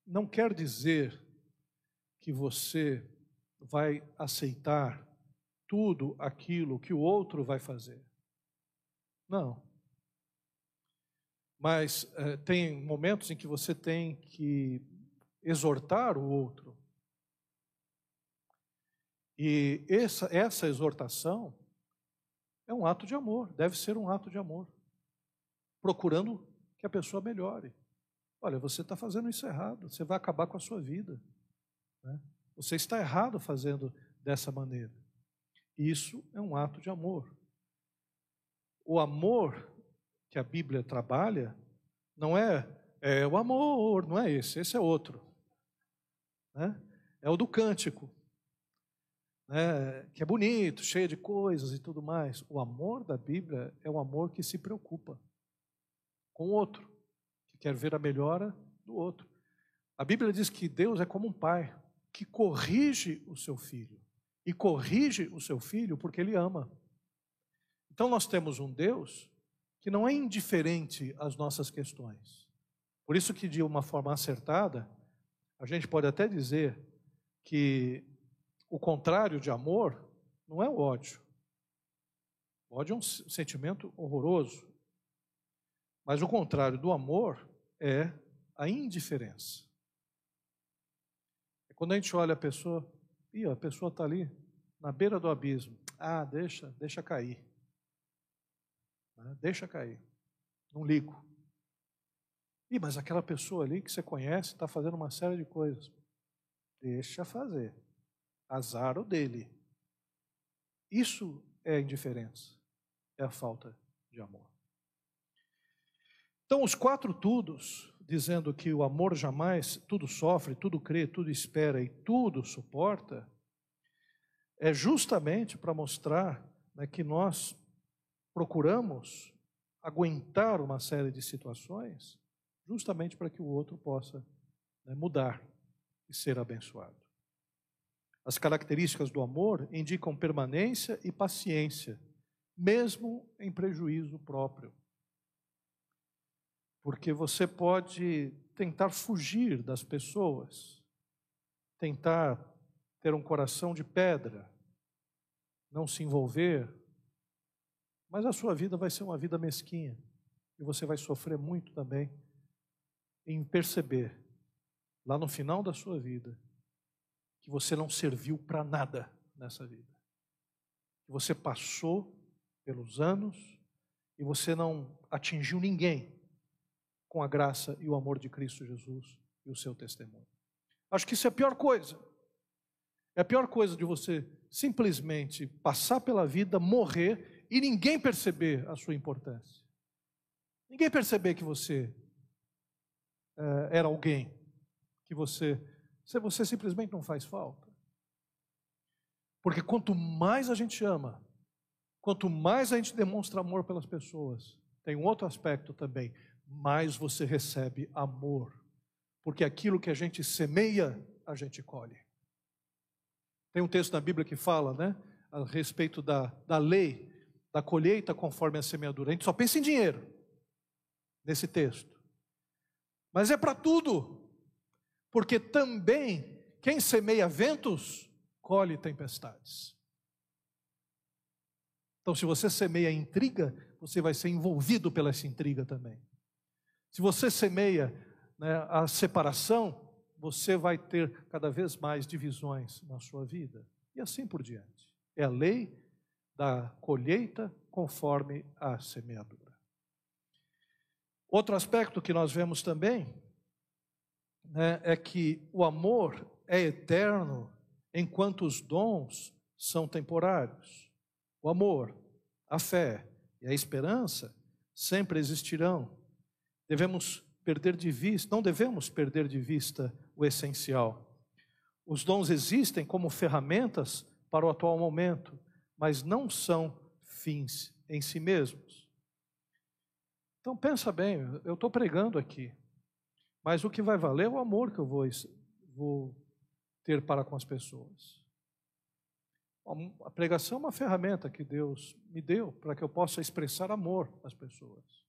não quer dizer que você vai aceitar tudo aquilo que o outro vai fazer. Não. Mas uh, tem momentos em que você tem que exortar o outro e essa, essa exortação é um ato de amor, deve ser um ato de amor, procurando que a pessoa melhore. Olha, você está fazendo isso errado, você vai acabar com a sua vida. Né? Você está errado fazendo dessa maneira. Isso é um ato de amor. O amor que a Bíblia trabalha não é, é o amor, não é esse, esse é outro. Né? É o do cântico né, que é bonito, cheio de coisas e tudo mais. O amor da Bíblia é um amor que se preocupa com o outro, que quer ver a melhora do outro. A Bíblia diz que Deus é como um pai que corrige o seu filho. E corrige o seu filho porque ele ama. Então nós temos um Deus que não é indiferente às nossas questões. Por isso que de uma forma acertada, a gente pode até dizer que o contrário de amor não é o ódio. O ódio é um sentimento horroroso. Mas o contrário do amor é a indiferença. É quando a gente olha a pessoa, e a pessoa está ali, na beira do abismo. Ah, deixa, deixa cair. Né? Deixa cair. Não ligo. Ih, mas aquela pessoa ali que você conhece está fazendo uma série de coisas. Deixa fazer. Azar o dele. Isso é indiferença, é a falta de amor. Então, os quatro tudos, dizendo que o amor jamais tudo sofre, tudo crê, tudo espera e tudo suporta, é justamente para mostrar né, que nós procuramos aguentar uma série de situações, justamente para que o outro possa né, mudar e ser abençoado. As características do amor indicam permanência e paciência, mesmo em prejuízo próprio. Porque você pode tentar fugir das pessoas, tentar ter um coração de pedra, não se envolver, mas a sua vida vai ser uma vida mesquinha e você vai sofrer muito também em perceber, lá no final da sua vida, que você não serviu para nada nessa vida. Que você passou pelos anos e você não atingiu ninguém com a graça e o amor de Cristo Jesus e o seu testemunho. Acho que isso é a pior coisa. É a pior coisa de você simplesmente passar pela vida, morrer e ninguém perceber a sua importância. Ninguém perceber que você uh, era alguém, que você, você simplesmente não faz falta. Porque quanto mais a gente ama, quanto mais a gente demonstra amor pelas pessoas, tem um outro aspecto também, mais você recebe amor. Porque aquilo que a gente semeia, a gente colhe. Tem um texto na Bíblia que fala, né, a respeito da, da lei, da colheita conforme a semeadura. A gente só pensa em dinheiro nesse texto. Mas é para tudo. Porque também quem semeia ventos, colhe tempestades. Então, se você semeia intriga, você vai ser envolvido pela essa intriga também. Se você semeia né, a separação, você vai ter cada vez mais divisões na sua vida. E assim por diante. É a lei da colheita conforme a semeadura. Outro aspecto que nós vemos também né, é que o amor é eterno enquanto os dons são temporários. O amor, a fé e a esperança sempre existirão. Devemos perder de vista, não devemos perder de vista o essencial. Os dons existem como ferramentas para o atual momento, mas não são fins em si mesmos. Então pensa bem, eu estou pregando aqui, mas o que vai valer é o amor que eu vou, vou ter para com as pessoas. A pregação é uma ferramenta que Deus me deu para que eu possa expressar amor às pessoas.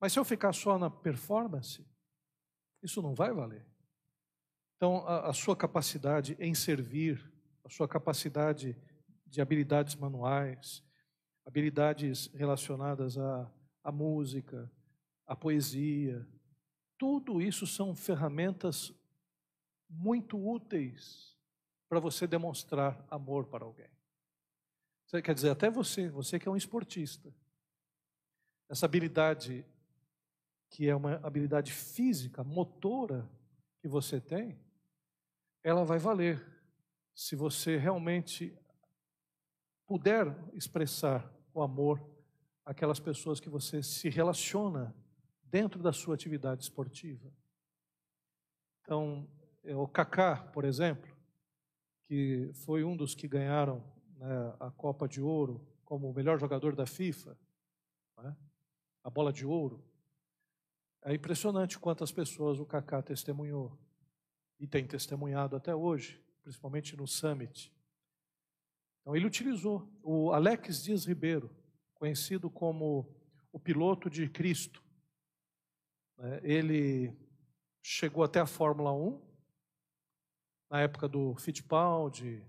Mas se eu ficar só na performance, isso não vai valer. Então, a, a sua capacidade em servir, a sua capacidade de habilidades manuais, habilidades relacionadas à, à música, à poesia, tudo isso são ferramentas muito úteis para você demonstrar amor para alguém. Quer dizer, até você, você que é um esportista, essa habilidade que é uma habilidade física, motora que você tem, ela vai valer se você realmente puder expressar o amor àquelas pessoas que você se relaciona dentro da sua atividade esportiva. Então, é, o Kaká, por exemplo, que foi um dos que ganharam né, a Copa de Ouro como o melhor jogador da FIFA, né, a bola de ouro. É impressionante quantas pessoas o Kaká testemunhou e tem testemunhado até hoje, principalmente no Summit. Então ele utilizou o Alex Dias Ribeiro, conhecido como o piloto de Cristo. Né, ele chegou até a Fórmula 1, na época do Fittipaldi,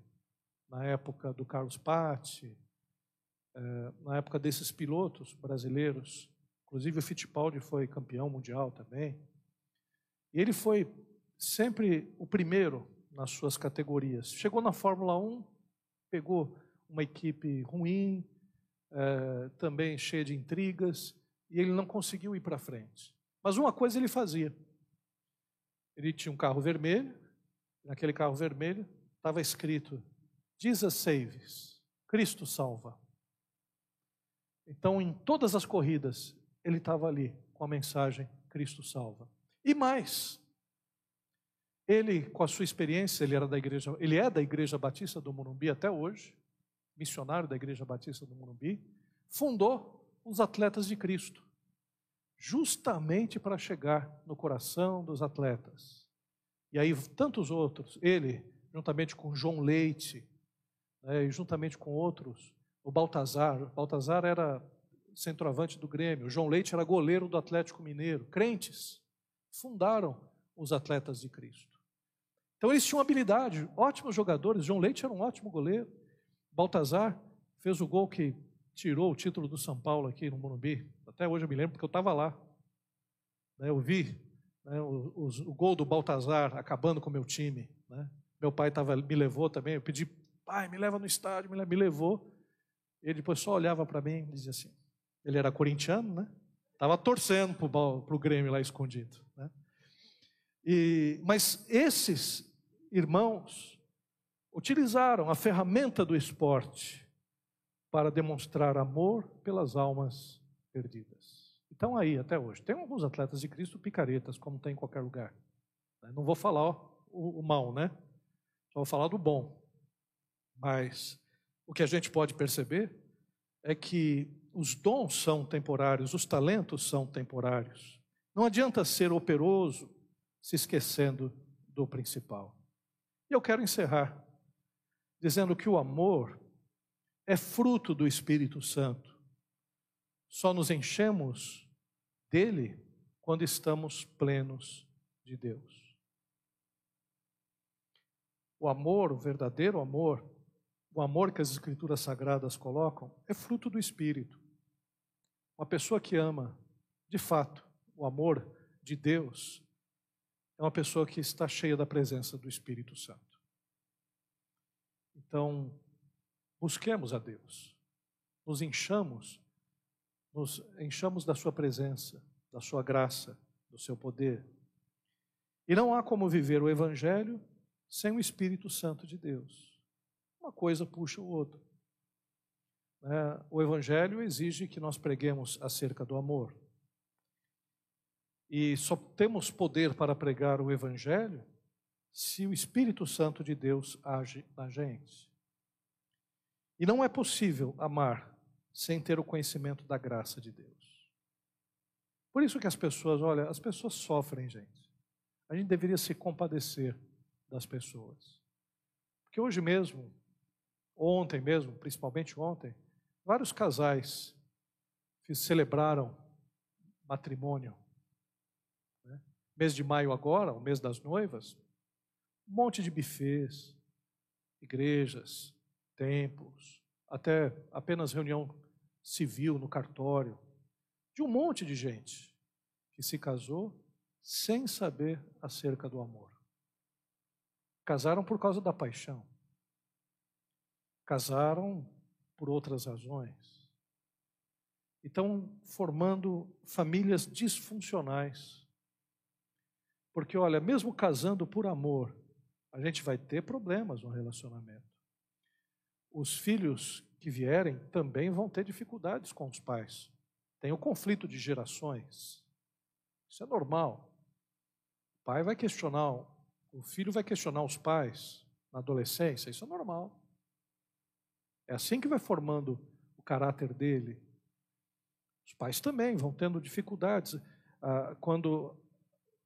na época do Carlos Patti, eh, na época desses pilotos brasileiros. Inclusive o Fittipaldi foi campeão mundial também. E ele foi sempre o primeiro nas suas categorias. Chegou na Fórmula 1, pegou uma equipe ruim, é, também cheia de intrigas, e ele não conseguiu ir para frente. Mas uma coisa ele fazia: ele tinha um carro vermelho, naquele carro vermelho estava escrito: Jesus saves, Cristo salva. Então, em todas as corridas, ele estava ali com a mensagem Cristo salva. E mais, ele, com a sua experiência, ele era da igreja, ele é da Igreja Batista do Morumbi até hoje, missionário da Igreja Batista do Morumbi, fundou os Atletas de Cristo, justamente para chegar no coração dos atletas. E aí tantos outros, ele, juntamente com João Leite, né, e juntamente com outros, o Baltazar. O Baltazar era centroavante do Grêmio, o João Leite era goleiro do Atlético Mineiro. Crentes fundaram os atletas de Cristo. Então eles tinham habilidade, ótimos jogadores. João Leite era um ótimo goleiro. Baltazar fez o gol que tirou o título do São Paulo aqui no Morumbi. Até hoje eu me lembro porque eu estava lá. Né, eu vi né, o, o, o, gol do Baltazar acabando com o meu time. Né? Meu pai tava, me levou também. Eu pedi, pai, me leva no estádio, me, me levou. Ele depois só olhava para mim e dizia assim: ele era corintiano, né? Estava torcendo para o Grêmio lá escondido. Né? E, mas esses irmãos utilizaram a ferramenta do esporte para demonstrar amor pelas almas perdidas. Então aí até hoje. Tem alguns atletas de Cristo picaretas, como tem em qualquer lugar. Né? Não vou falar o, o mal, né? Só vou falar do bom. Mas o que a gente pode perceber é que os dons são temporários, os talentos são temporários. Não adianta ser operoso se esquecendo do principal. E eu quero encerrar dizendo que o amor é fruto do Espírito Santo. Só nos enchemos dele quando estamos plenos de Deus. O amor, o verdadeiro amor, o amor que as Escrituras Sagradas colocam, é fruto do Espírito. Uma pessoa que ama, de fato, o amor de Deus, é uma pessoa que está cheia da presença do Espírito Santo. Então, busquemos a Deus, nos enchamos, nos enchamos da Sua presença, da Sua graça, do Seu poder. E não há como viver o Evangelho sem o Espírito Santo de Deus. Uma coisa puxa o outro. Né? O Evangelho exige que nós preguemos acerca do amor. E só temos poder para pregar o Evangelho se o Espírito Santo de Deus age na gente. E não é possível amar sem ter o conhecimento da graça de Deus. Por isso que as pessoas, olha, as pessoas sofrem, gente. A gente deveria se compadecer das pessoas. Porque hoje mesmo, ontem mesmo, principalmente ontem, Vários casais celebraram matrimônio. Né? Mês de maio agora, o mês das noivas, um monte de bufês, igrejas, templos, até apenas reunião civil no cartório, de um monte de gente que se casou sem saber acerca do amor. Casaram por causa da paixão. Casaram por outras razões. E estão formando famílias disfuncionais. Porque, olha, mesmo casando por amor, a gente vai ter problemas no relacionamento. Os filhos que vierem também vão ter dificuldades com os pais. Tem o conflito de gerações. Isso é normal. O pai vai questionar, o filho vai questionar os pais na adolescência, isso é normal. É assim que vai formando o caráter dele. Os pais também vão tendo dificuldades. Ah, quando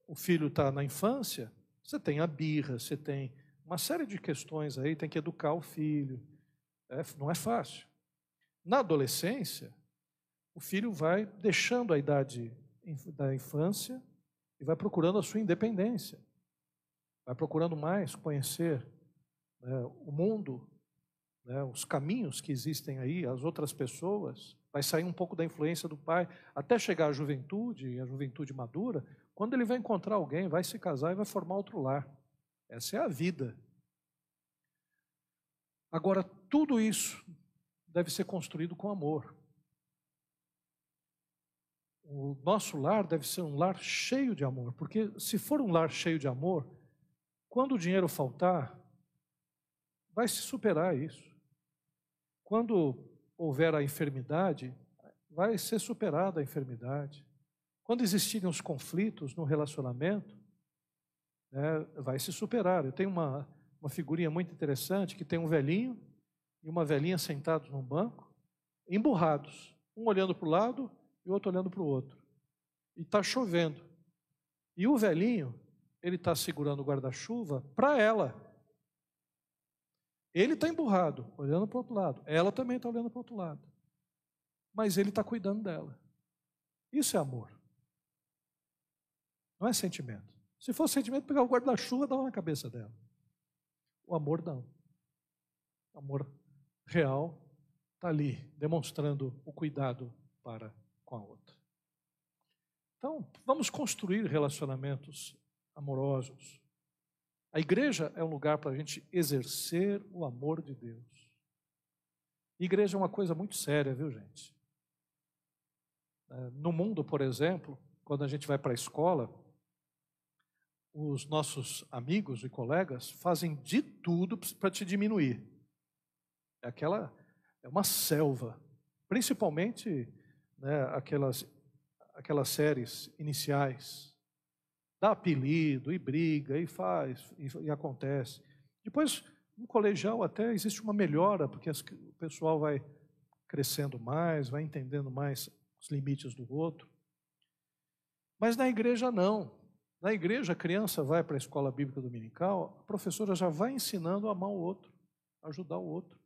o filho está na infância, você tem a birra, você tem uma série de questões aí, tem que educar o filho. É, não é fácil. Na adolescência, o filho vai deixando a idade da infância e vai procurando a sua independência. Vai procurando mais conhecer né, o mundo, né, os caminhos que existem aí, as outras pessoas, vai sair um pouco da influência do pai, até chegar à juventude, a juventude madura, quando ele vai encontrar alguém, vai se casar e vai formar outro lar. Essa é a vida. Agora, tudo isso deve ser construído com amor. O nosso lar deve ser um lar cheio de amor, porque se for um lar cheio de amor, quando o dinheiro faltar, vai se superar isso. Quando houver a enfermidade, vai ser superada a enfermidade. Quando existirem os conflitos no relacionamento, né, vai se superar. Eu tenho uma, uma figurinha muito interessante que tem um velhinho e uma velhinha sentados num banco, emburrados, um olhando para o lado e o outro olhando para o outro. E está chovendo. E o velhinho, ele está segurando o guarda-chuva para ela, Ele está emburrado, olhando para o outro lado. Ela também está olhando para o outro lado. Mas ele está cuidando dela. Isso é amor. Não é sentimento. Se fosse sentimento, pegar o guarda-chuva e dar na cabeça dela. O amor não. O amor real está ali, demonstrando o cuidado para com a outra. Então, vamos construir relacionamentos amorosos. A igreja é um lugar para a gente exercer o amor de Deus. Igreja é uma coisa muito séria, viu, gente? É, no mundo, por exemplo, quando a gente vai para a escola, os nossos amigos e colegas fazem de tudo para te diminuir. É aquela, é uma selva, principalmente né, aquelas, aquelas séries iniciais dá apelido e briga e faz e, e acontece. Depois, no colegial até existe uma melhora, porque as, o pessoal vai crescendo mais, vai entendendo mais os limites do outro. Mas na igreja não. Na igreja a criança vai para a escola bíblica dominical, a professora já vai ensinando a amar o outro, ajudar o outro.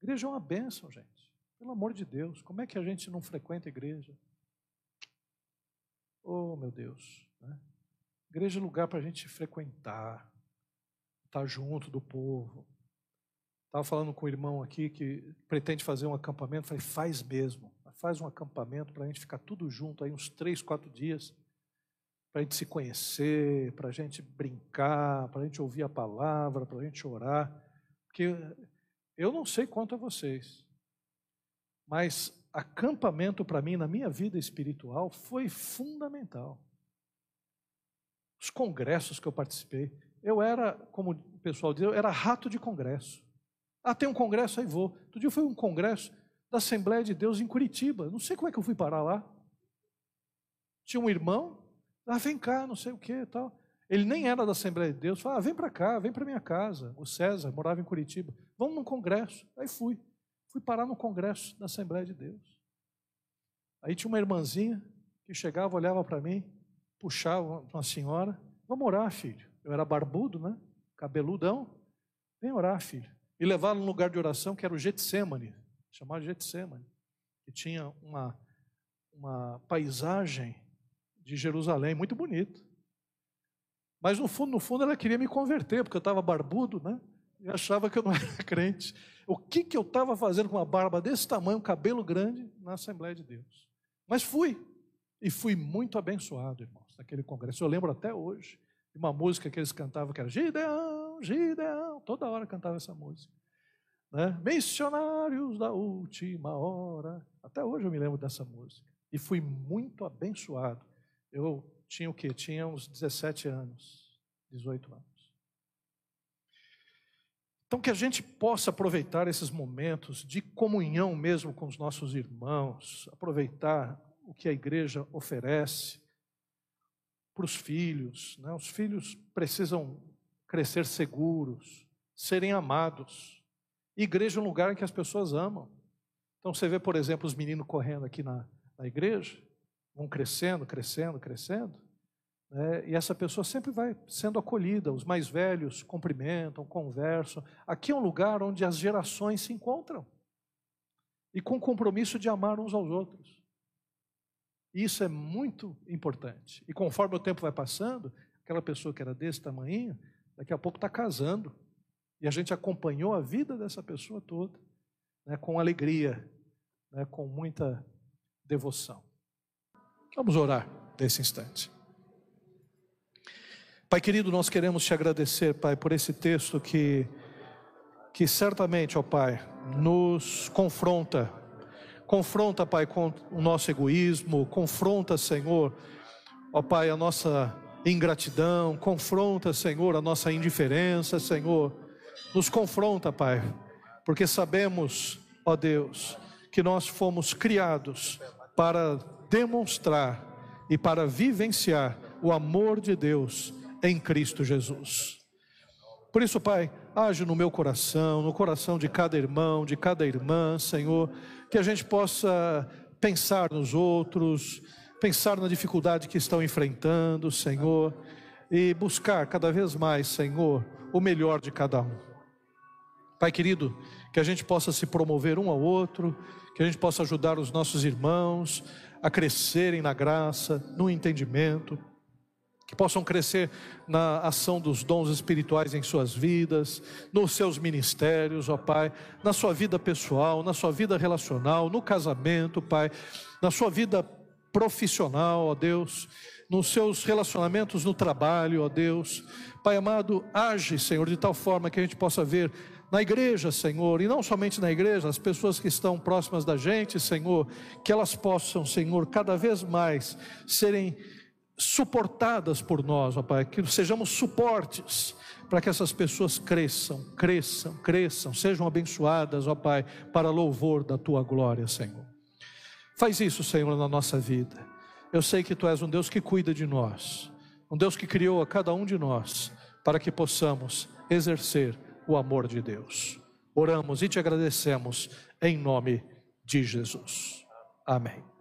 A igreja é uma bênção, gente. Pelo amor de Deus, como é que a gente não frequenta a igreja? Oh, meu Deus. Né? Igreja é lugar para a gente frequentar, estar tá junto do povo. Estava falando com o irmão aqui que pretende fazer um acampamento. Falei, faz mesmo. Faz um acampamento para a gente ficar tudo junto aí uns três, quatro dias. Para a gente se conhecer, para a gente brincar, para a gente ouvir a palavra, para a gente orar. Porque eu não sei quanto a vocês, mas acampamento para mim, na minha vida espiritual, foi fundamental. Os congressos que eu participei, eu era, como o pessoal diz, eu era rato de congresso. Ah, tem um congresso, aí vou. Outro dia foi um congresso da Assembleia de Deus em Curitiba. Não sei como é que eu fui parar lá. Tinha um irmão, ah, vem cá, não sei o que tal. Ele nem era da Assembleia de Deus. Falou, ah, vem para cá, vem para minha casa. O César morava em Curitiba. Vamos num congresso. Aí fui. Fui parar no congresso da Assembleia de Deus. Aí tinha uma irmãzinha que chegava, olhava para mim, puxava uma senhora, vamos orar, filho. Eu era barbudo, né? Cabeludão. Vem orar, filho. E levaram num lugar de oração que era o Getsemane, chamado Getsemane, que tinha uma, uma paisagem de Jerusalém muito bonita. Mas no fundo, no fundo, ela queria me converter, porque eu estava barbudo, né? E achava que eu não era crente. O que, que eu estava fazendo com uma barba desse tamanho, um cabelo grande, na Assembleia de Deus? Mas fui. E fui muito abençoado, irmãos, naquele congresso. Eu lembro até hoje de uma música que eles cantavam que era Gideão, Gideão. Toda hora cantava essa música. Né? Missionários da última hora. Até hoje eu me lembro dessa música. E fui muito abençoado. Eu tinha o quê? Tinha uns 17 anos, 18 anos. Então, que a gente possa aproveitar esses momentos de comunhão mesmo com os nossos irmãos, aproveitar o que a igreja oferece para os filhos. Né? Os filhos precisam crescer seguros, serem amados. Igreja é um lugar em que as pessoas amam. Então, você vê, por exemplo, os meninos correndo aqui na, na igreja, vão crescendo, crescendo, crescendo. Né? E essa pessoa sempre vai sendo acolhida. Os mais velhos cumprimentam, conversam. Aqui é um lugar onde as gerações se encontram e com compromisso de amar uns aos outros. Isso é muito importante. E conforme o tempo vai passando, aquela pessoa que era desse tamanho, daqui a pouco está casando. E a gente acompanhou a vida dessa pessoa toda, né, com alegria, né, com muita devoção. Vamos orar nesse instante. Pai querido, nós queremos te agradecer, Pai, por esse texto que, que certamente, ó Pai, nos confronta. Confronta, Pai, com o nosso egoísmo, confronta, Senhor, ó Pai, a nossa ingratidão, confronta, Senhor, a nossa indiferença, Senhor. Nos confronta, Pai, porque sabemos, ó Deus, que nós fomos criados para demonstrar e para vivenciar o amor de Deus em Cristo Jesus. Por isso, Pai, age no meu coração, no coração de cada irmão, de cada irmã, Senhor, que a gente possa pensar nos outros, pensar na dificuldade que estão enfrentando, Senhor, e buscar cada vez mais, Senhor, o melhor de cada um. Pai querido, que a gente possa se promover um ao outro, que a gente possa ajudar os nossos irmãos a crescerem na graça, no entendimento, que possam crescer na ação dos dons espirituais em suas vidas, nos seus ministérios, ó Pai, na sua vida pessoal, na sua vida relacional, no casamento, Pai, na sua vida profissional, ó Deus, nos seus relacionamentos no trabalho, ó Deus. Pai amado, age, Senhor, de tal forma que a gente possa ver na igreja, Senhor, e não somente na igreja, as pessoas que estão próximas da gente, Senhor, que elas possam, Senhor, cada vez mais serem suportadas por nós, ó Pai, que sejamos suportes para que essas pessoas cresçam, cresçam, cresçam, sejam abençoadas, ó Pai, para louvor da tua glória, Senhor. Faz isso, Senhor, na nossa vida. Eu sei que tu és um Deus que cuida de nós, um Deus que criou a cada um de nós para que possamos exercer o amor de Deus. Oramos e te agradecemos em nome de Jesus. Amém.